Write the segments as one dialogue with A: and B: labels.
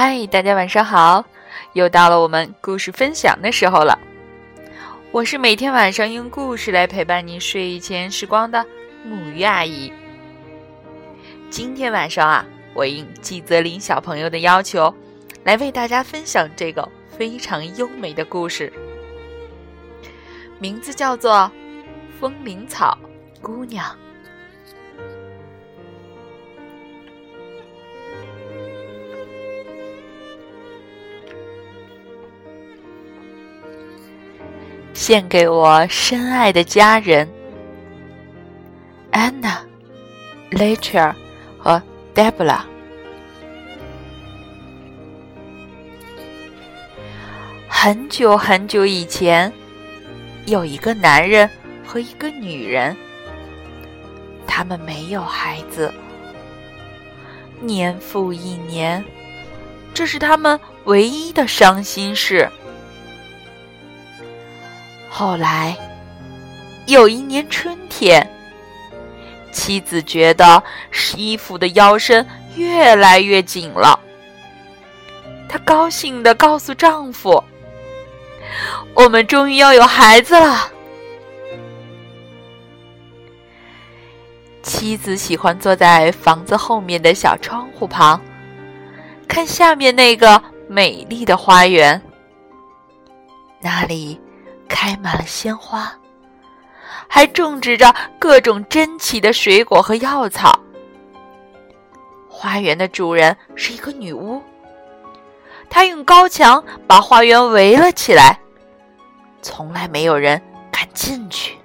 A: 嗨，大家晚上好！又到了我们故事分享的时候了。我是每天晚上用故事来陪伴你睡前时光的木鱼阿姨。今天晚上啊，我应季泽林小朋友的要求，来为大家分享这个非常优美的故事，名字叫做《风铃草姑娘》。献给我深爱的家人，Anna、l e t h e r 和 Debra。很久很久以前，有一个男人和一个女人，他们没有孩子，年复一年，这是他们唯一的伤心事。后来，有一年春天，妻子觉得衣服的腰身越来越紧了。她高兴地告诉丈夫：“我们终于要有孩子了。”妻子喜欢坐在房子后面的小窗户旁，看下面那个美丽的花园，那里。开满了鲜花，还种植着各种珍奇的水果和药草。花园的主人是一个女巫，她用高墙把花园围了起来，从来没有人敢进去。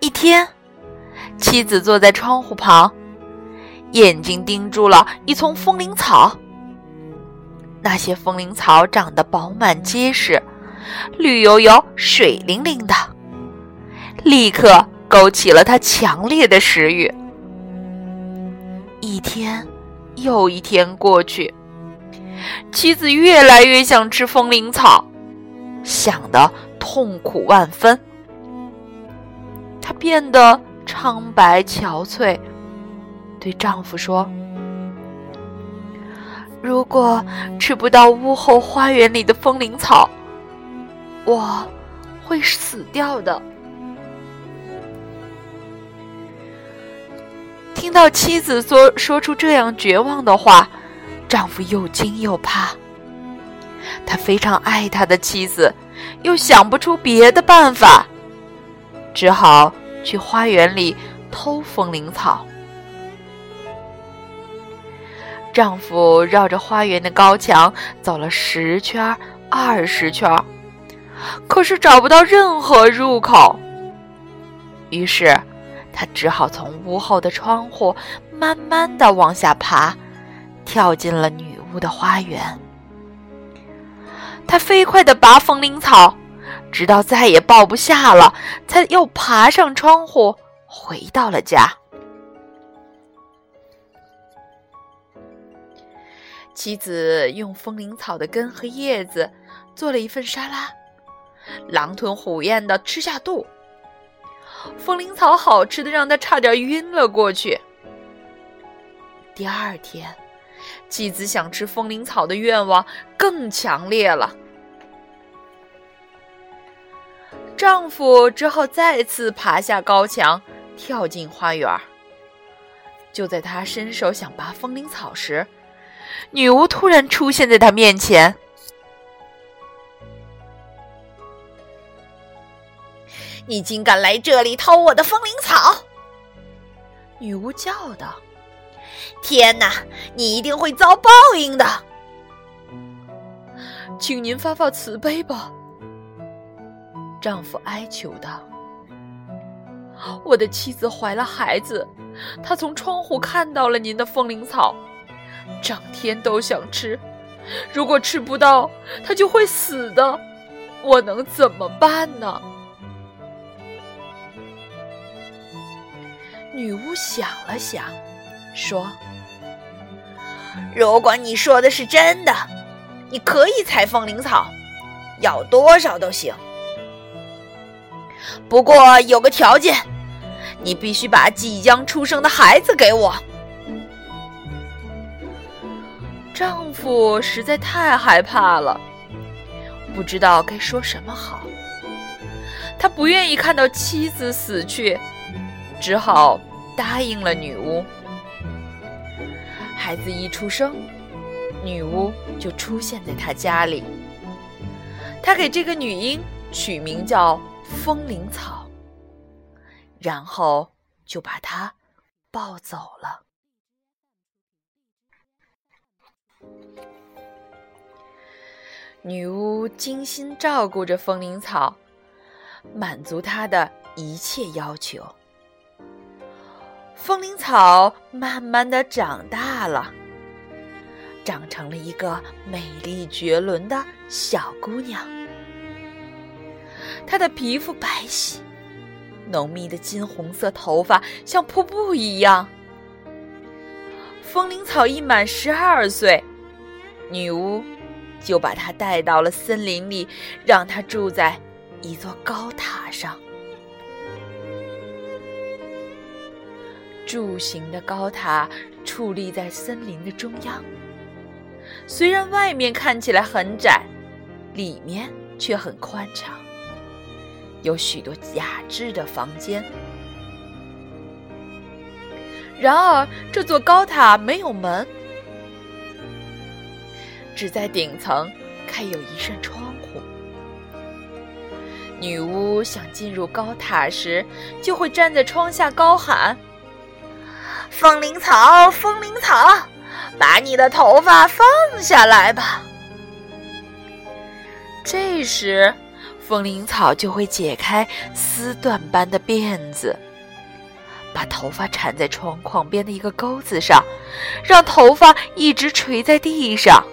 A: 一天，妻子坐在窗户旁，眼睛盯住了一丛风铃草。那些风铃草长得饱满结实，绿油油、水灵灵的，立刻勾起了他强烈的食欲。一天又一天过去，妻子越来越想吃风铃草，想得痛苦万分。她变得苍白憔悴，对丈夫说。如果吃不到屋后花园里的风铃草，我会死掉的。听到妻子说说出这样绝望的话，丈夫又惊又怕。他非常爱他的妻子，又想不出别的办法，只好去花园里偷风铃草。丈夫绕着花园的高墙走了十圈、二十圈，可是找不到任何入口。于是，他只好从屋后的窗户慢慢的往下爬，跳进了女巫的花园。他飞快的拔风铃草，直到再也抱不下了，才又爬上窗户，回到了家。妻子用风铃草的根和叶子做了一份沙拉，狼吞虎咽的吃下肚。风铃草好吃的让他差点晕了过去。第二天，妻子想吃风铃草的愿望更强烈了，丈夫只好再次爬下高墙，跳进花园。就在他伸手想拔风铃草时，女巫突然出现在他面前。你竟敢来这里偷我的风铃草！女巫叫道：“天哪，你一定会遭报应的！请您发发慈悲吧。”丈夫哀求道：“我的妻子怀了孩子，她从窗户看到了您的风铃草。”整天都想吃，如果吃不到，他就会死的。我能怎么办呢？女巫想了想，说：“如果你说的是真的，你可以采风铃草，要多少都行。不过有个条件，你必须把即将出生的孩子给我。”丈夫实在太害怕了，不知道该说什么好。他不愿意看到妻子死去，只好答应了女巫。孩子一出生，女巫就出现在他家里。他给这个女婴取名叫风铃草，然后就把她抱走了。女巫精心照顾着风铃草，满足她的一切要求。风铃草慢慢的长大了，长成了一个美丽绝伦的小姑娘。她的皮肤白皙，浓密的金红色头发像瀑布一样。风铃草一满十二岁，女巫就把他带到了森林里，让他住在一座高塔上。柱形的高塔矗立在森林的中央，虽然外面看起来很窄，里面却很宽敞，有许多雅致的房间。然而，这座高塔没有门，只在顶层开有一扇窗户。女巫想进入高塔时，就会站在窗下高喊。风铃草，风铃草，把你的头发放下来吧。这时，风铃草就会解开丝缎般的辫子，把头发缠在窗框边的一个钩子上，让头发一直垂在地上。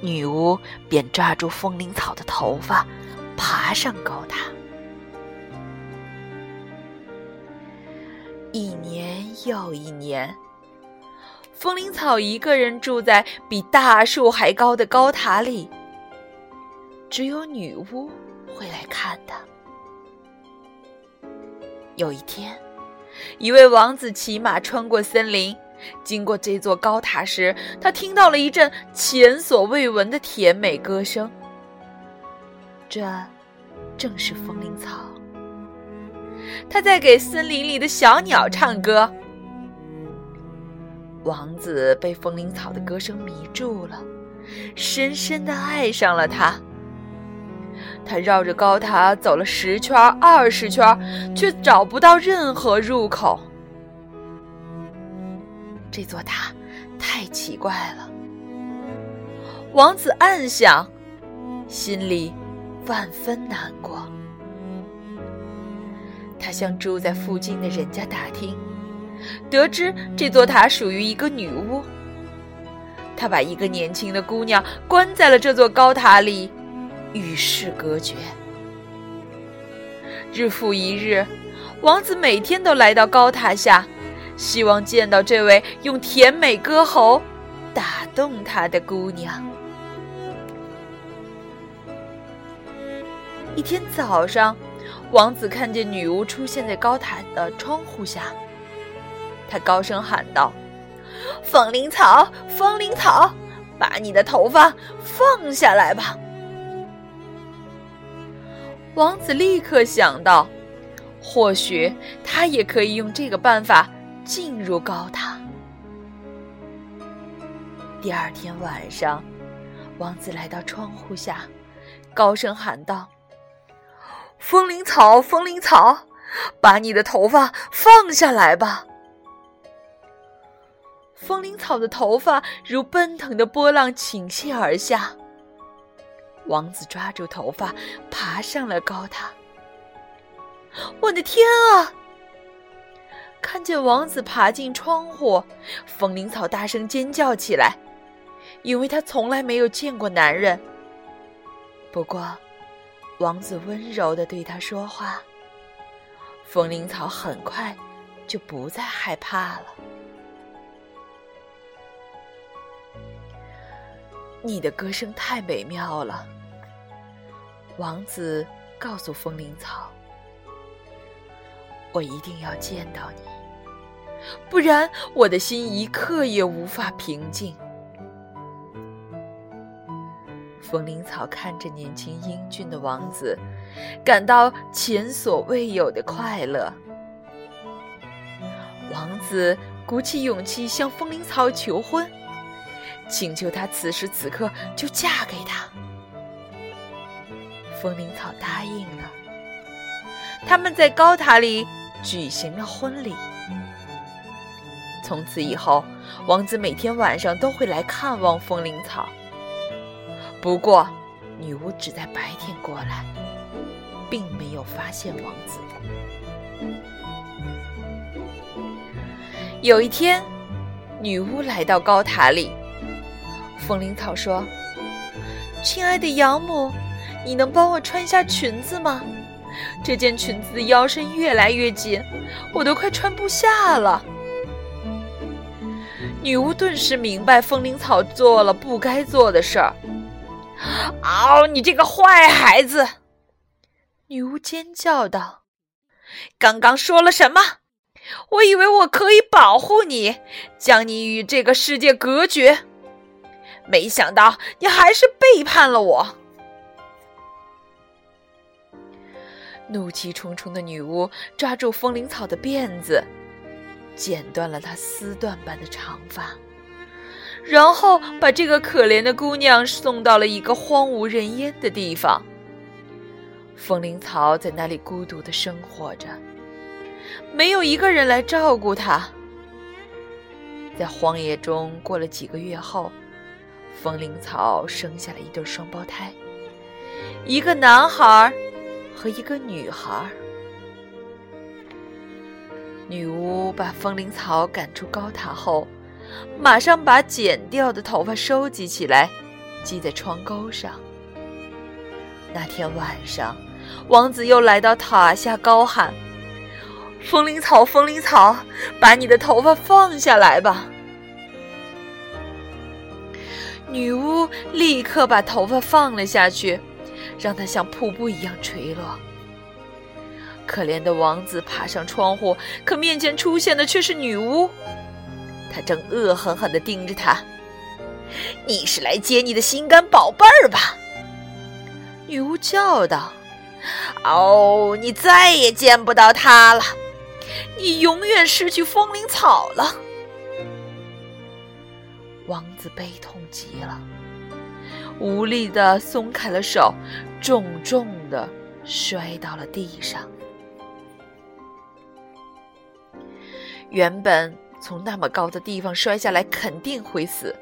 A: 女巫便抓住风铃草的头发，爬上高塔。一年又一年，风铃草一个人住在比大树还高的高塔里。只有女巫会来看他。有一天，一位王子骑马穿过森林，经过这座高塔时，他听到了一阵前所未闻的甜美歌声。这正是风铃草。他在给森林里的小鸟唱歌。王子被风铃草的歌声迷住了，深深的爱上了它。他绕着高塔走了十圈、二十圈，却找不到任何入口。这座塔太奇怪了。王子暗想，心里万分难过。他向住在附近的人家打听，得知这座塔属于一个女巫。他把一个年轻的姑娘关在了这座高塔里，与世隔绝。日复一日，王子每天都来到高塔下，希望见到这位用甜美歌喉打动他的姑娘。一天早上。王子看见女巫出现在高塔的窗户下，他高声喊道：“风铃草，风铃草，把你的头发放下来吧！”王子立刻想到，或许他也可以用这个办法进入高塔。第二天晚上，王子来到窗户下，高声喊道。风铃草，风铃草，把你的头发放下来吧。风铃草的头发如奔腾的波浪倾泻而下。王子抓住头发，爬上了高塔。我的天啊！看见王子爬进窗户，风铃草大声尖叫起来，因为他从来没有见过男人。不过。王子温柔的对他说话，风铃草很快就不再害怕了。你的歌声太美妙了，王子告诉风铃草：“我一定要见到你，不然我的心一刻也无法平静。”风铃草看着年轻英俊的王子，感到前所未有的快乐。王子鼓起勇气向风铃草求婚，请求他此时此刻就嫁给他。风铃草答应了。他们在高塔里举行了婚礼。从此以后，王子每天晚上都会来看望风铃草。不过，女巫只在白天过来，并没有发现王子。有一天，女巫来到高塔里，风铃草说：“亲爱的养母，你能帮我穿一下裙子吗？这件裙子的腰身越来越紧，我都快穿不下了。”女巫顿时明白风铃草做了不该做的事儿。嗷！你这个坏孩子！女巫尖叫道：“刚刚说了什么？我以为我可以保护你，将你与这个世界隔绝，没想到你还是背叛了我。”怒气冲冲的女巫抓住风铃草的辫子，剪断了她丝缎般的长发。然后把这个可怜的姑娘送到了一个荒无人烟的地方。风铃草在那里孤独的生活着，没有一个人来照顾她。在荒野中过了几个月后，风铃草生下了一对双胞胎，一个男孩和一个女孩。女巫把风铃草赶出高塔后。马上把剪掉的头发收集起来，系在窗钩上。那天晚上，王子又来到塔下，高喊：“风铃草，风铃草，把你的头发放下来吧！”女巫立刻把头发放了下去，让它像瀑布一样垂落。可怜的王子爬上窗户，可面前出现的却是女巫。他正恶狠狠地盯着他。你是来接你的心肝宝贝儿吧？女巫叫道。哦，你再也见不到他了，你永远失去风铃草了。王子悲痛极了，无力地松开了手，重重地摔到了地上。原本。从那么高的地方摔下来，肯定会死。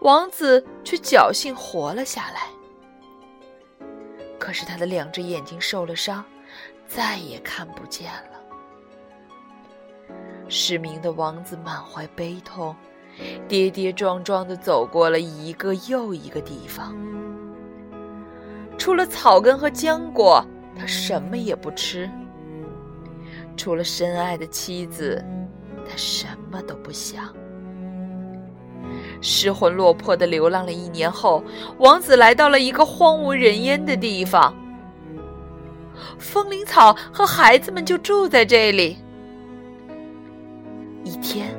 A: 王子却侥幸活了下来。可是他的两只眼睛受了伤，再也看不见了。失明的王子满怀悲痛，跌跌撞撞地走过了一个又一个地方。除了草根和浆果，他什么也不吃。除了深爱的妻子。他什么都不想，失魂落魄的流浪了一年后，王子来到了一个荒无人烟的地方。风铃草和孩子们就住在这里。一天，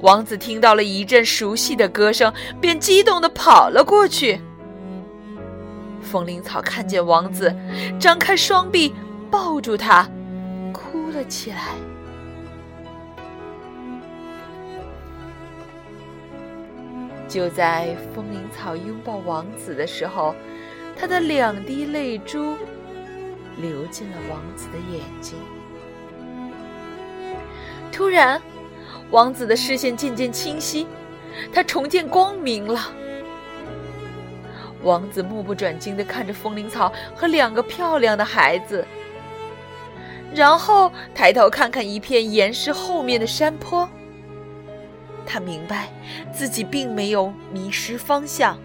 A: 王子听到了一阵熟悉的歌声，便激动地跑了过去。风铃草看见王子，张开双臂抱住他，哭了起来。就在风铃草拥抱王子的时候，他的两滴泪珠流进了王子的眼睛。突然，王子的视线渐渐清晰，他重见光明了。王子目不转睛地看着风铃草和两个漂亮的孩子，然后抬头看看一片岩石后面的山坡。他明白自己并没有迷失方向，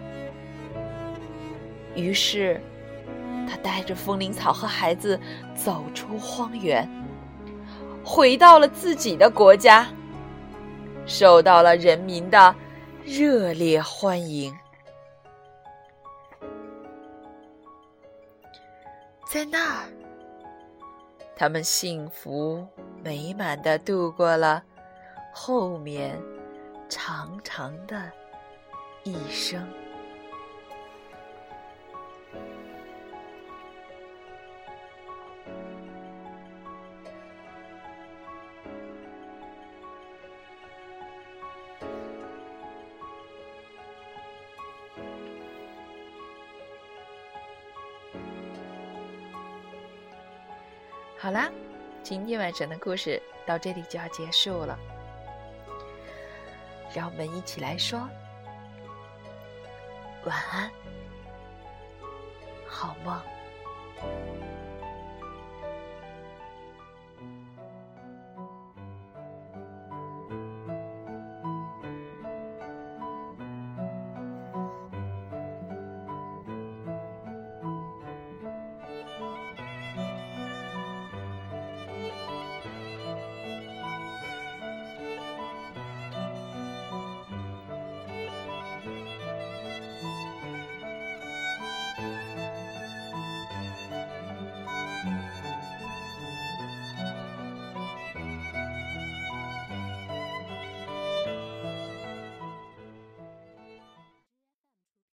A: 于是他带着风铃草和孩子走出荒原，回到了自己的国家，受到了人民的热烈欢迎。在那儿，他们幸福美满的度过了后面。长长的一生。好啦，今天晚上的故事到这里就要结束了。让我们一起来说晚安，好梦。